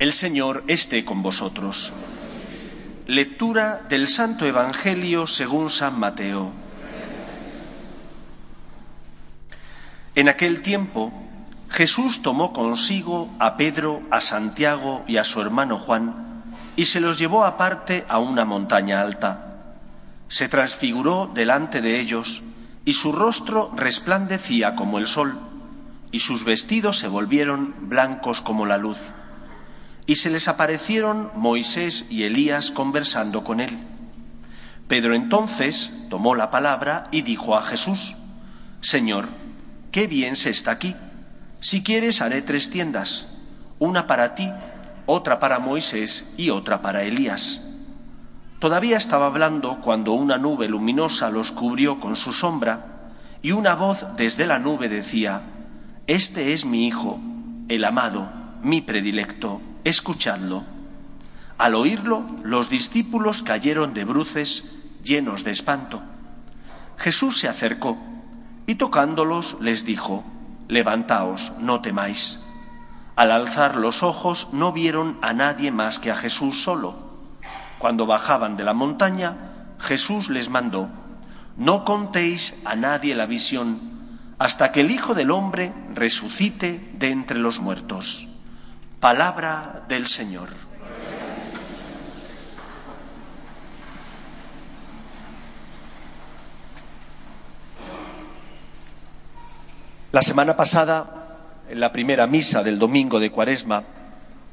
El Señor esté con vosotros. Lectura del Santo Evangelio según San Mateo. En aquel tiempo, Jesús tomó consigo a Pedro, a Santiago y a su hermano Juan, y se los llevó aparte a una montaña alta. Se transfiguró delante de ellos, y su rostro resplandecía como el sol, y sus vestidos se volvieron blancos como la luz. Y se les aparecieron Moisés y Elías conversando con él. Pedro entonces tomó la palabra y dijo a Jesús, Señor, qué bien se está aquí. Si quieres haré tres tiendas, una para ti, otra para Moisés y otra para Elías. Todavía estaba hablando cuando una nube luminosa los cubrió con su sombra y una voz desde la nube decía, Este es mi Hijo, el amado, mi predilecto, escuchadlo. Al oírlo, los discípulos cayeron de bruces llenos de espanto. Jesús se acercó y tocándolos les dijo, Levantaos, no temáis. Al alzar los ojos no vieron a nadie más que a Jesús solo. Cuando bajaban de la montaña, Jesús les mandó, No contéis a nadie la visión hasta que el Hijo del Hombre resucite de entre los muertos. Palabra del Señor. La semana pasada, en la primera misa del domingo de Cuaresma,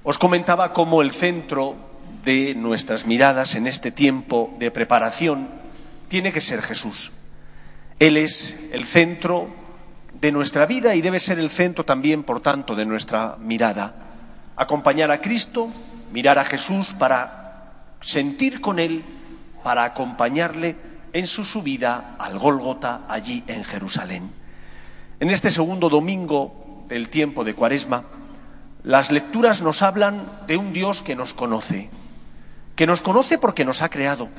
os comentaba cómo el centro de nuestras miradas en este tiempo de preparación tiene que ser Jesús. Él es el centro de nuestra vida y debe ser el centro también, por tanto, de nuestra mirada. Acompañar a Cristo, mirar a Jesús para sentir con Él, para acompañarle en su subida al Gólgota allí en Jerusalén. En este segundo domingo del tiempo de Cuaresma, las lecturas nos hablan de un Dios que nos conoce, que nos conoce porque nos ha creado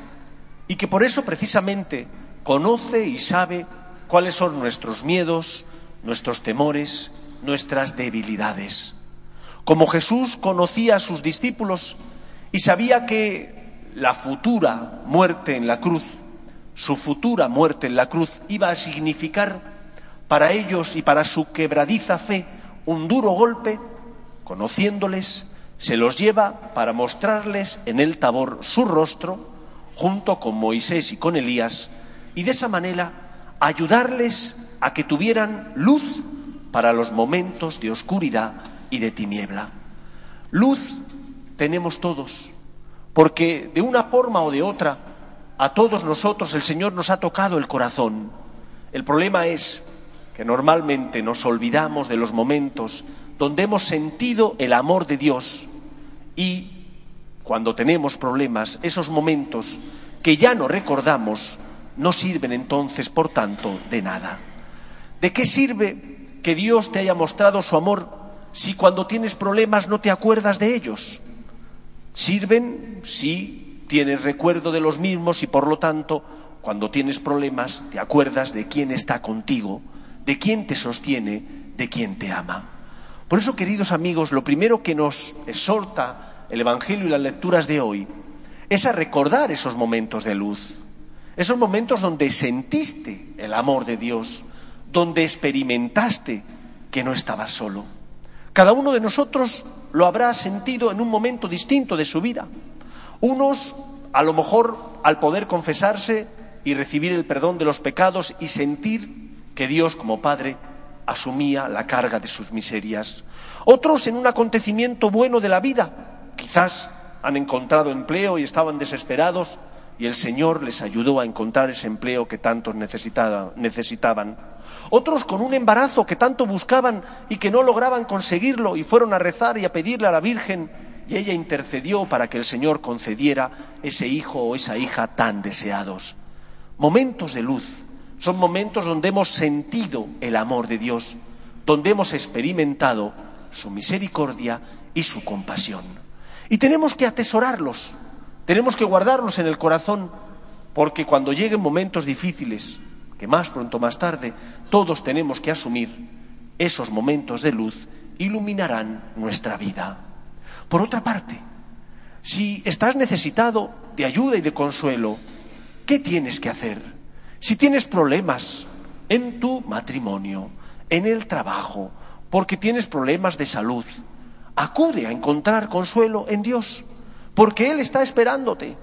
y que por eso precisamente conoce y sabe cuáles son nuestros miedos, nuestros temores, nuestras debilidades. Como Jesús conocía a sus discípulos y sabía que la futura muerte en la cruz, su futura muerte en la cruz iba a significar para ellos y para su quebradiza fe un duro golpe, conociéndoles, se los lleva para mostrarles en el tabor su rostro, junto con Moisés y con Elías, y de esa manera ayudarles a que tuvieran luz para los momentos de oscuridad y de tiniebla. Luz tenemos todos, porque de una forma o de otra a todos nosotros el Señor nos ha tocado el corazón. El problema es que normalmente nos olvidamos de los momentos donde hemos sentido el amor de Dios y cuando tenemos problemas, esos momentos que ya no recordamos no sirven entonces, por tanto, de nada. ¿De qué sirve que Dios te haya mostrado su amor si cuando tienes problemas no te acuerdas de ellos? Sirven si tienes recuerdo de los mismos y por lo tanto, cuando tienes problemas, te acuerdas de quién está contigo de quién te sostiene, de quién te ama. Por eso, queridos amigos, lo primero que nos exhorta el Evangelio y las lecturas de hoy es a recordar esos momentos de luz, esos momentos donde sentiste el amor de Dios, donde experimentaste que no estabas solo. Cada uno de nosotros lo habrá sentido en un momento distinto de su vida. Unos, a lo mejor, al poder confesarse y recibir el perdón de los pecados y sentir que Dios como Padre asumía la carga de sus miserias. Otros en un acontecimiento bueno de la vida, quizás han encontrado empleo y estaban desesperados y el Señor les ayudó a encontrar ese empleo que tantos necesitaban. Otros con un embarazo que tanto buscaban y que no lograban conseguirlo y fueron a rezar y a pedirle a la Virgen y ella intercedió para que el Señor concediera ese hijo o esa hija tan deseados. Momentos de luz, son momentos donde hemos sentido el amor de Dios, donde hemos experimentado su misericordia y su compasión. Y tenemos que atesorarlos, tenemos que guardarlos en el corazón, porque cuando lleguen momentos difíciles, que más pronto más tarde todos tenemos que asumir, esos momentos de luz iluminarán nuestra vida. Por otra parte, si estás necesitado de ayuda y de consuelo, ¿qué tienes que hacer? Si tienes problemas en tu matrimonio, en el trabajo, porque tienes problemas de salud, acude a encontrar consuelo en Dios, porque Él está esperándote.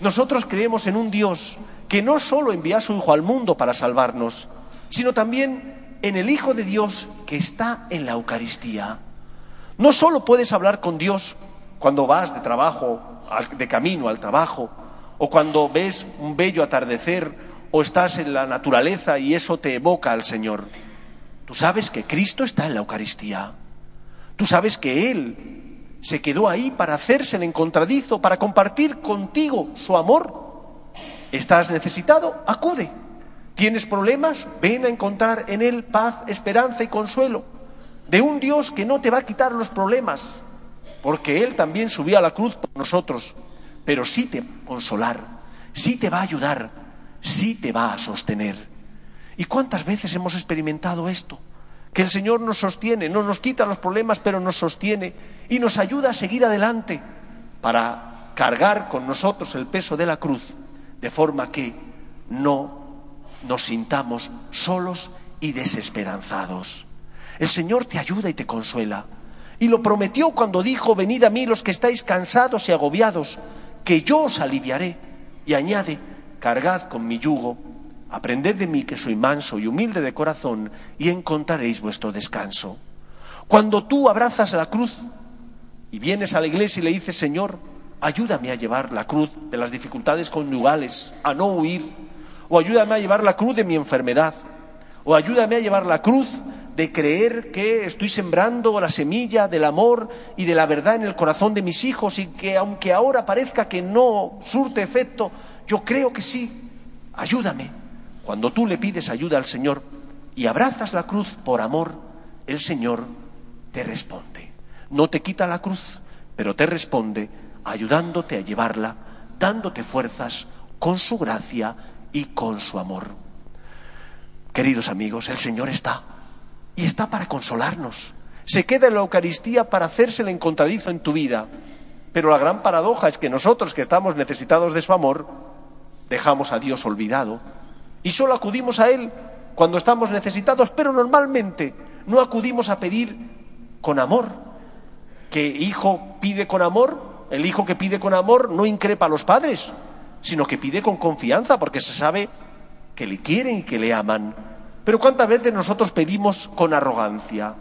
Nosotros creemos en un Dios que no solo envía a su Hijo al mundo para salvarnos, sino también en el Hijo de Dios que está en la Eucaristía. No solo puedes hablar con Dios cuando vas de trabajo, de camino al trabajo, o cuando ves un bello atardecer, o estás en la naturaleza y eso te evoca al Señor. Tú sabes que Cristo está en la Eucaristía. Tú sabes que Él se quedó ahí para hacerse el encontradizo, para compartir contigo su amor. ¿Estás necesitado? Acude. ¿Tienes problemas? Ven a encontrar en Él paz, esperanza y consuelo. De un Dios que no te va a quitar los problemas, porque Él también subió a la cruz por nosotros, pero sí te va a consolar, sí te va a ayudar, sí te va a sostener. ¿Y cuántas veces hemos experimentado esto? que el Señor nos sostiene, no nos quita los problemas, pero nos sostiene y nos ayuda a seguir adelante para cargar con nosotros el peso de la cruz, de forma que no nos sintamos solos y desesperanzados. El Señor te ayuda y te consuela. Y lo prometió cuando dijo, venid a mí los que estáis cansados y agobiados, que yo os aliviaré. Y añade, cargad con mi yugo Aprended de mí que soy manso y humilde de corazón y encontraréis vuestro descanso. Cuando tú abrazas la cruz y vienes a la iglesia y le dices, Señor, ayúdame a llevar la cruz de las dificultades conyugales, a no huir, o ayúdame a llevar la cruz de mi enfermedad, o ayúdame a llevar la cruz de creer que estoy sembrando la semilla del amor y de la verdad en el corazón de mis hijos y que aunque ahora parezca que no surte efecto, yo creo que sí. Ayúdame. Cuando tú le pides ayuda al Señor y abrazas la cruz por amor, el Señor te responde. No te quita la cruz, pero te responde ayudándote a llevarla, dándote fuerzas con su gracia y con su amor. Queridos amigos, el Señor está y está para consolarnos. Se queda en la Eucaristía para hacerse el encontradizo en tu vida. Pero la gran paradoja es que nosotros que estamos necesitados de su amor, dejamos a Dios olvidado y solo acudimos a Él cuando estamos necesitados, pero normalmente no acudimos a pedir con amor. Que hijo pide con amor, el hijo que pide con amor no increpa a los padres, sino que pide con confianza porque se sabe que le quieren y que le aman. Pero ¿cuántas veces nosotros pedimos con arrogancia?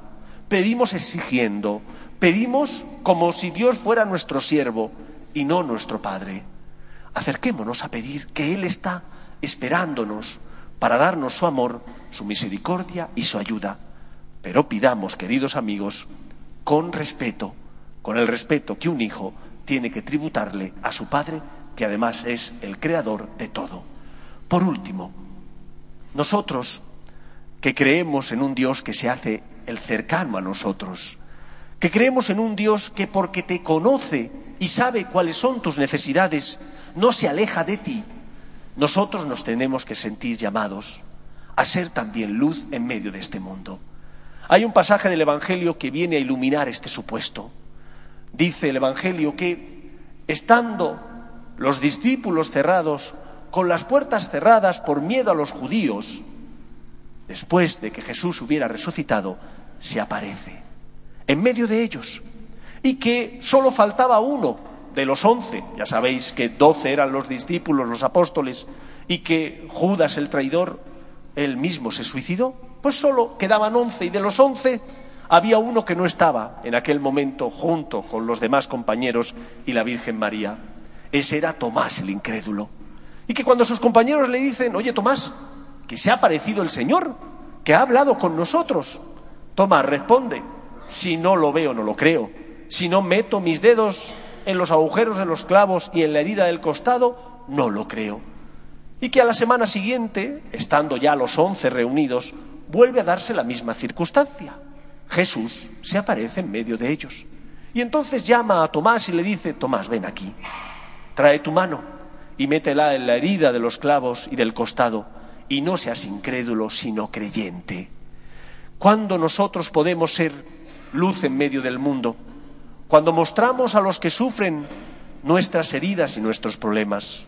Pedimos exigiendo, pedimos como si Dios fuera nuestro siervo y no nuestro Padre. Acerquémonos a pedir que Él está esperándonos para darnos su amor, su misericordia y su ayuda. Pero pidamos, queridos amigos, con respeto, con el respeto que un hijo tiene que tributarle a su padre, que además es el creador de todo. Por último, nosotros que creemos en un Dios que se hace el cercano a nosotros, que creemos en un Dios que porque te conoce y sabe cuáles son tus necesidades, no se aleja de ti, nosotros nos tenemos que sentir llamados a ser también luz en medio de este mundo. Hay un pasaje del Evangelio que viene a iluminar este supuesto. Dice el Evangelio que, estando los discípulos cerrados, con las puertas cerradas por miedo a los judíos, después de que Jesús hubiera resucitado, se aparece en medio de ellos. Y que solo faltaba uno de los once, ya sabéis que doce eran los discípulos, los apóstoles, y que Judas el traidor, él mismo se suicidó, pues solo quedaban once y de los once había uno que no estaba en aquel momento junto con los demás compañeros y la Virgen María. Ese era Tomás el incrédulo. Y que cuando sus compañeros le dicen, oye Tomás, que se ha aparecido el Señor, que ha hablado con nosotros, Tomás responde, si no lo veo no lo creo, si no meto mis dedos en los agujeros de los clavos y en la herida del costado, no lo creo. Y que a la semana siguiente, estando ya los once reunidos, vuelve a darse la misma circunstancia. Jesús se aparece en medio de ellos. Y entonces llama a Tomás y le dice, Tomás, ven aquí, trae tu mano y métela en la herida de los clavos y del costado, y no seas incrédulo, sino creyente. ¿Cuándo nosotros podemos ser luz en medio del mundo? cuando mostramos a los que sufren nuestras heridas y nuestros problemas,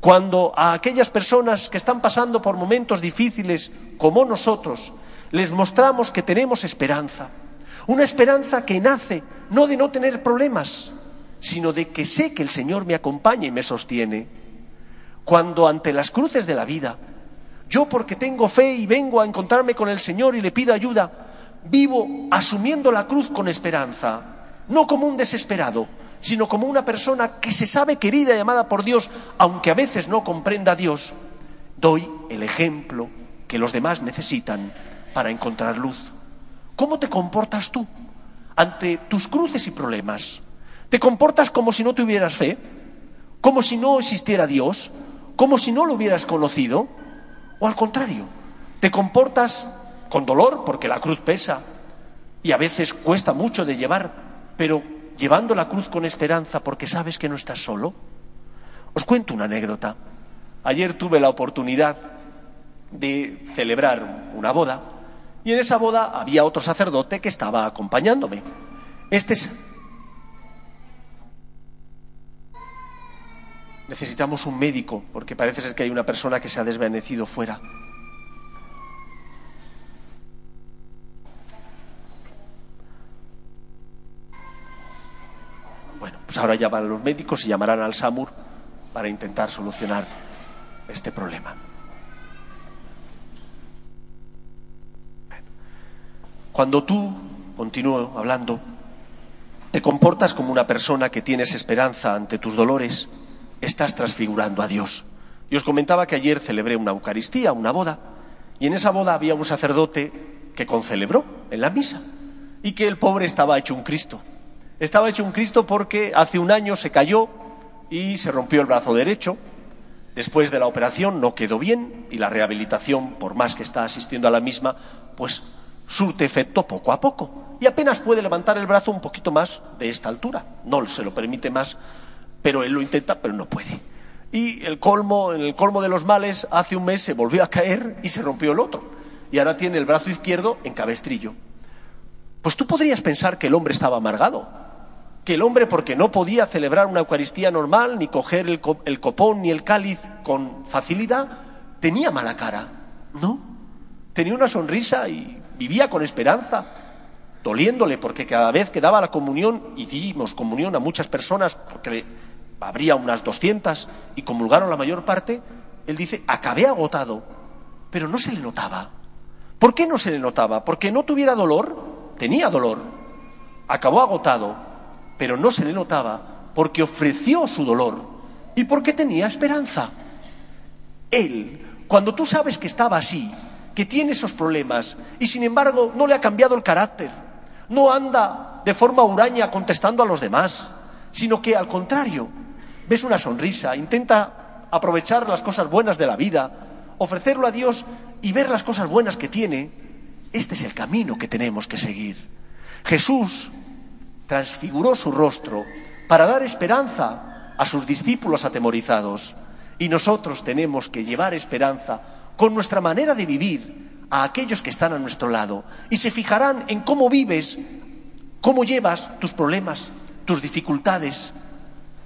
cuando a aquellas personas que están pasando por momentos difíciles como nosotros, les mostramos que tenemos esperanza, una esperanza que nace no de no tener problemas, sino de que sé que el Señor me acompaña y me sostiene. Cuando ante las cruces de la vida, yo porque tengo fe y vengo a encontrarme con el Señor y le pido ayuda, vivo asumiendo la cruz con esperanza, no como un desesperado, sino como una persona que se sabe querida y amada por Dios, aunque a veces no comprenda a Dios, doy el ejemplo que los demás necesitan para encontrar luz. ¿Cómo te comportas tú ante tus cruces y problemas? ¿Te comportas como si no tuvieras fe? ¿Como si no existiera Dios? ¿Como si no lo hubieras conocido? ¿O al contrario? ¿Te comportas con dolor porque la cruz pesa y a veces cuesta mucho de llevar, pero llevando la cruz con esperanza porque sabes que no estás solo? Os cuento una anécdota. Ayer tuve la oportunidad de celebrar una boda y en esa boda había otro sacerdote que estaba acompañándome. Este es... Necesitamos un médico, porque parece ser que hay una persona que se ha desvanecido fuera. Bueno, pues ahora llaman los médicos y llamarán al SAMUR para intentar solucionar este problema. Cuando tú, continúo hablando, te comportas como una persona que tienes esperanza ante tus dolores, estás transfigurando a Dios. Y os comentaba que ayer celebré una Eucaristía, una boda, y en esa boda había un sacerdote que concelebró en la misa, y que el pobre estaba hecho un Cristo. Estaba hecho un Cristo porque hace un año se cayó y se rompió el brazo derecho. Después de la operación no quedó bien y la rehabilitación, por más que está asistiendo a la misma, pues surte efecto poco a poco y apenas puede levantar el brazo un poquito más de esta altura. No se lo permite más, pero él lo intenta, pero no puede. Y el colmo, en el colmo de los males, hace un mes se volvió a caer y se rompió el otro. Y ahora tiene el brazo izquierdo en cabestrillo. Pues tú podrías pensar que el hombre estaba amargado, que el hombre, porque no podía celebrar una Eucaristía normal, ni coger el, el copón ni el cáliz con facilidad, tenía mala cara. No, tenía una sonrisa y vivía con esperanza, doliéndole porque cada vez que daba la comunión, y dimos comunión a muchas personas, porque habría unas 200 y comulgaron la mayor parte, él dice, acabé agotado, pero no se le notaba. ¿Por qué no se le notaba? Porque no tuviera dolor, tenía dolor, acabó agotado, pero no se le notaba porque ofreció su dolor y porque tenía esperanza. Él, cuando tú sabes que estaba así, que tiene esos problemas y sin embargo no le ha cambiado el carácter, no anda de forma huraña contestando a los demás, sino que al contrario, ves una sonrisa, intenta aprovechar las cosas buenas de la vida, ofrecerlo a Dios y ver las cosas buenas que tiene, este es el camino que tenemos que seguir. Jesús transfiguró su rostro para dar esperanza a sus discípulos atemorizados y nosotros tenemos que llevar esperanza con nuestra manera de vivir a aquellos que están a nuestro lado y se fijarán en cómo vives, cómo llevas tus problemas, tus dificultades.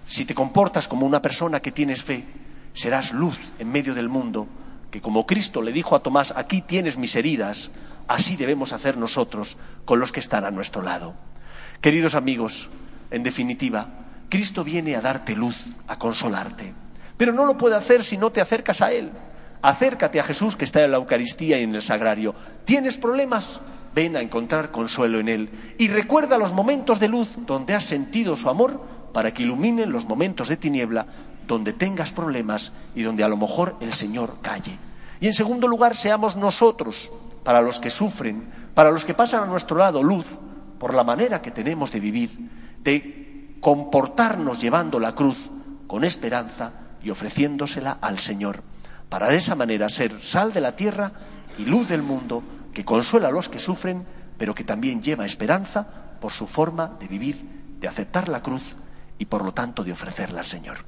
Si te comportas como una persona que tienes fe, serás luz en medio del mundo, que como Cristo le dijo a Tomás, aquí tienes mis heridas, así debemos hacer nosotros con los que están a nuestro lado. Queridos amigos, en definitiva, Cristo viene a darte luz, a consolarte, pero no lo puede hacer si no te acercas a Él. Acércate a Jesús que está en la Eucaristía y en el Sagrario. ¿Tienes problemas? Ven a encontrar consuelo en Él. Y recuerda los momentos de luz donde has sentido su amor para que iluminen los momentos de tiniebla donde tengas problemas y donde a lo mejor el Señor calle. Y en segundo lugar, seamos nosotros, para los que sufren, para los que pasan a nuestro lado, luz, por la manera que tenemos de vivir, de comportarnos llevando la cruz con esperanza y ofreciéndosela al Señor para de esa manera ser sal de la tierra y luz del mundo que consuela a los que sufren, pero que también lleva esperanza por su forma de vivir, de aceptar la cruz y por lo tanto de ofrecerla al Señor.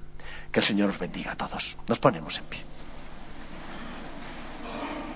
Que el Señor os bendiga a todos. Nos ponemos en pie.